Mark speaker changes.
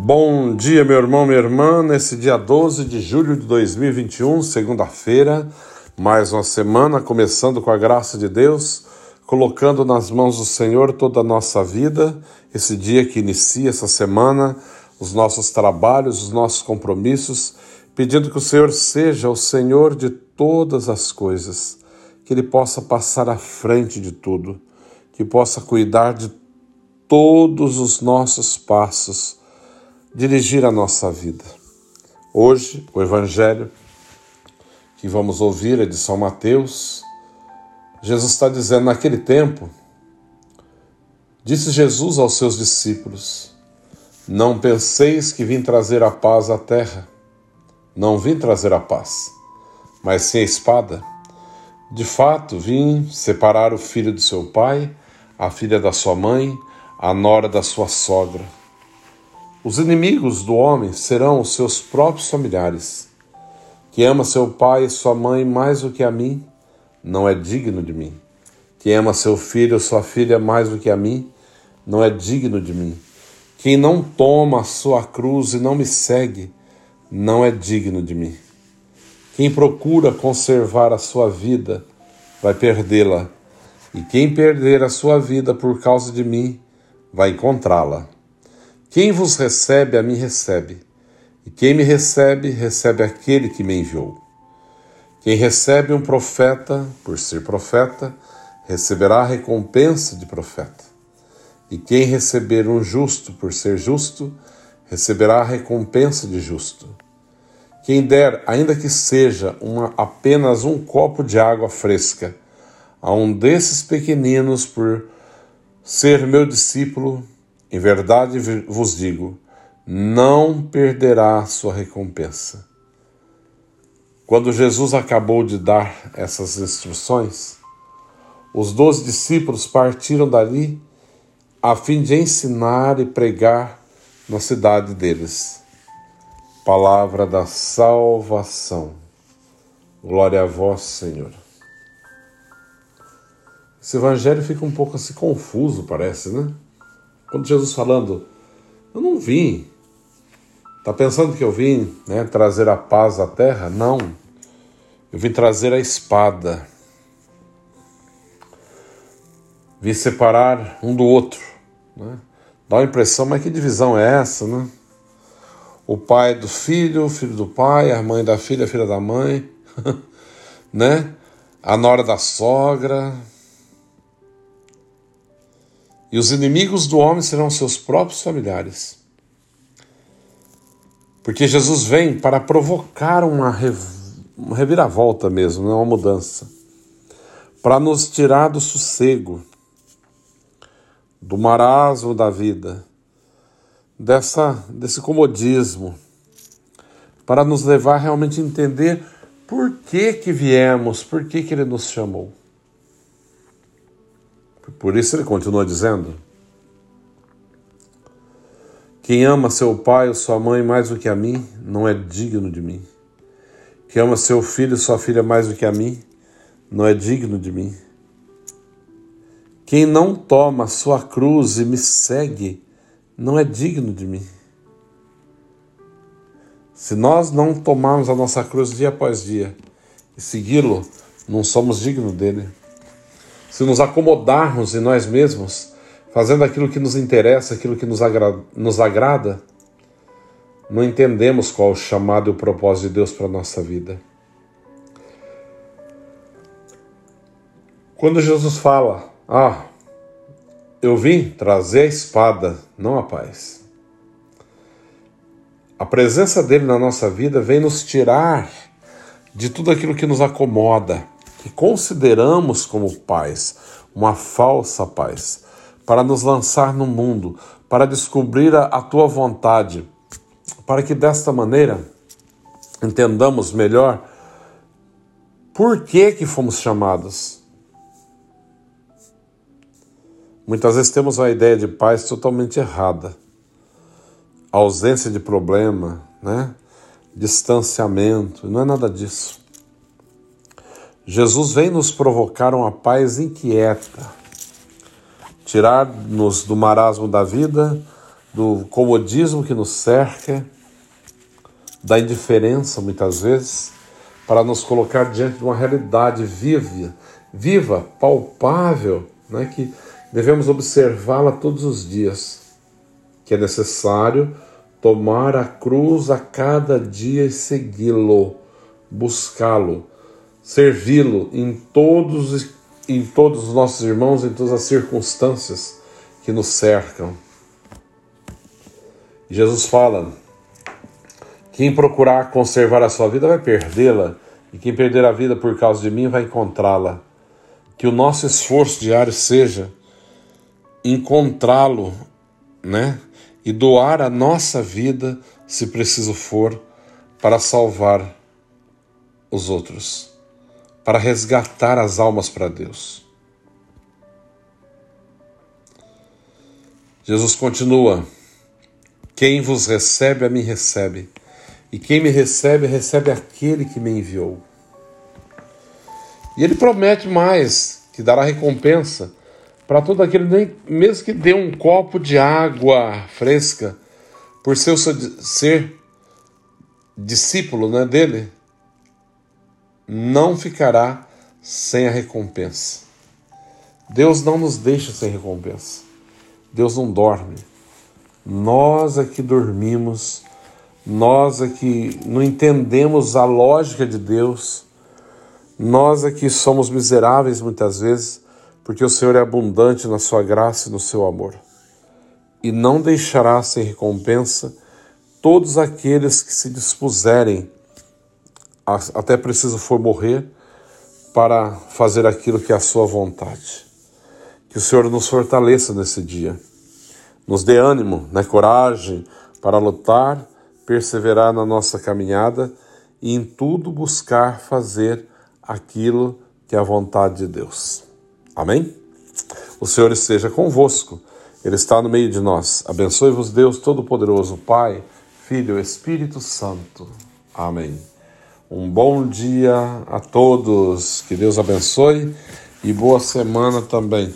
Speaker 1: Bom dia, meu irmão, minha irmã. Nesse dia 12 de julho de 2021, segunda-feira, mais uma semana, começando com a graça de Deus, colocando nas mãos do Senhor toda a nossa vida, esse dia que inicia essa semana, os nossos trabalhos, os nossos compromissos, pedindo que o Senhor seja o Senhor de todas as coisas, que Ele possa passar à frente de tudo, que possa cuidar de todos os nossos passos dirigir a nossa vida. Hoje, o Evangelho que vamos ouvir é de São Mateus. Jesus está dizendo: naquele tempo, disse Jesus aos seus discípulos: Não penseis que vim trazer a paz à terra. Não vim trazer a paz, mas sim a espada. De fato, vim separar o filho de seu pai, a filha da sua mãe, a nora da sua sogra os inimigos do homem serão os seus próprios familiares. Que ama seu pai e sua mãe mais do que a mim, não é digno de mim. Quem ama seu filho ou sua filha mais do que a mim, não é digno de mim. Quem não toma a sua cruz e não me segue, não é digno de mim. Quem procura conservar a sua vida, vai perdê-la. E quem perder a sua vida por causa de mim, vai encontrá-la. Quem vos recebe, a mim recebe, e quem me recebe, recebe aquele que me enviou. Quem recebe um profeta, por ser profeta, receberá a recompensa de profeta. E quem receber um justo, por ser justo, receberá a recompensa de justo. Quem der, ainda que seja uma, apenas um copo de água fresca, a um desses pequeninos, por ser meu discípulo, em verdade vos digo, não perderá sua recompensa. Quando Jesus acabou de dar essas instruções, os doze discípulos partiram dali a fim de ensinar e pregar na cidade deles. Palavra da salvação. Glória a vós, Senhor. Esse evangelho fica um pouco assim confuso, parece, né? Quando Jesus falando, eu não vim. Está pensando que eu vim né, trazer a paz à terra? Não. Eu vim trazer a espada. Vim separar um do outro. Né? Dá uma impressão, mas que divisão é essa, né? O pai do filho, o filho do pai, a mãe da filha, a filha da mãe, né? A nora da sogra, e os inimigos do homem serão seus próprios familiares. Porque Jesus vem para provocar uma, reviravolta mesmo, é uma mudança. Para nos tirar do sossego, do marasmo da vida, dessa, desse comodismo, para nos levar realmente a entender por que que viemos, por que que ele nos chamou. Por isso ele continua dizendo: Quem ama seu pai ou sua mãe mais do que a mim, não é digno de mim. Quem ama seu filho ou sua filha mais do que a mim, não é digno de mim. Quem não toma sua cruz e me segue, não é digno de mim. Se nós não tomarmos a nossa cruz dia após dia e segui-lo, não somos dignos dele se nos acomodarmos em nós mesmos, fazendo aquilo que nos interessa, aquilo que nos, agra nos agrada, não entendemos qual o chamado e o propósito de Deus para a nossa vida. Quando Jesus fala, ah, eu vim trazer a espada, não a paz. A presença dele na nossa vida vem nos tirar de tudo aquilo que nos acomoda, que consideramos como paz, uma falsa paz, para nos lançar no mundo, para descobrir a, a tua vontade, para que desta maneira entendamos melhor por que que fomos chamados. Muitas vezes temos uma ideia de paz totalmente errada. A ausência de problema, né? distanciamento, não é nada disso. Jesus vem nos provocar uma paz inquieta, tirar-nos do marasmo da vida, do comodismo que nos cerca, da indiferença muitas vezes, para nos colocar diante de uma realidade viva, viva, palpável, né, que devemos observá-la todos os dias, que é necessário tomar a cruz a cada dia e segui-lo, buscá-lo, servi-lo em todos em todos os nossos irmãos, em todas as circunstâncias que nos cercam. Jesus fala: quem procurar conservar a sua vida vai perdê-la, e quem perder a vida por causa de mim vai encontrá-la. Que o nosso esforço diário seja encontrá-lo, né? E doar a nossa vida, se preciso for, para salvar os outros, para resgatar as almas para Deus. Jesus continua: Quem vos recebe, a mim recebe, e quem me recebe, recebe aquele que me enviou. E ele promete mais, que dará recompensa para todo aquele, mesmo que dê um copo de água fresca, por ser, ser discípulo né, dele, não ficará sem a recompensa. Deus não nos deixa sem recompensa. Deus não dorme. Nós aqui dormimos, nós aqui não entendemos a lógica de Deus, nós aqui somos miseráveis muitas vezes, porque o Senhor é abundante na sua graça e no seu amor. E não deixará sem recompensa todos aqueles que se dispuserem até preciso for morrer, para fazer aquilo que é a sua vontade. Que o Senhor nos fortaleça nesse dia, nos dê ânimo, né, coragem para lutar, perseverar na nossa caminhada e em tudo buscar fazer aquilo que é a vontade de Deus. Amém? O Senhor esteja convosco, Ele está no meio de nós. Abençoe-vos, Deus Todo-Poderoso, Pai, Filho e Espírito Santo. Amém. Um bom dia a todos, que Deus abençoe e boa semana também.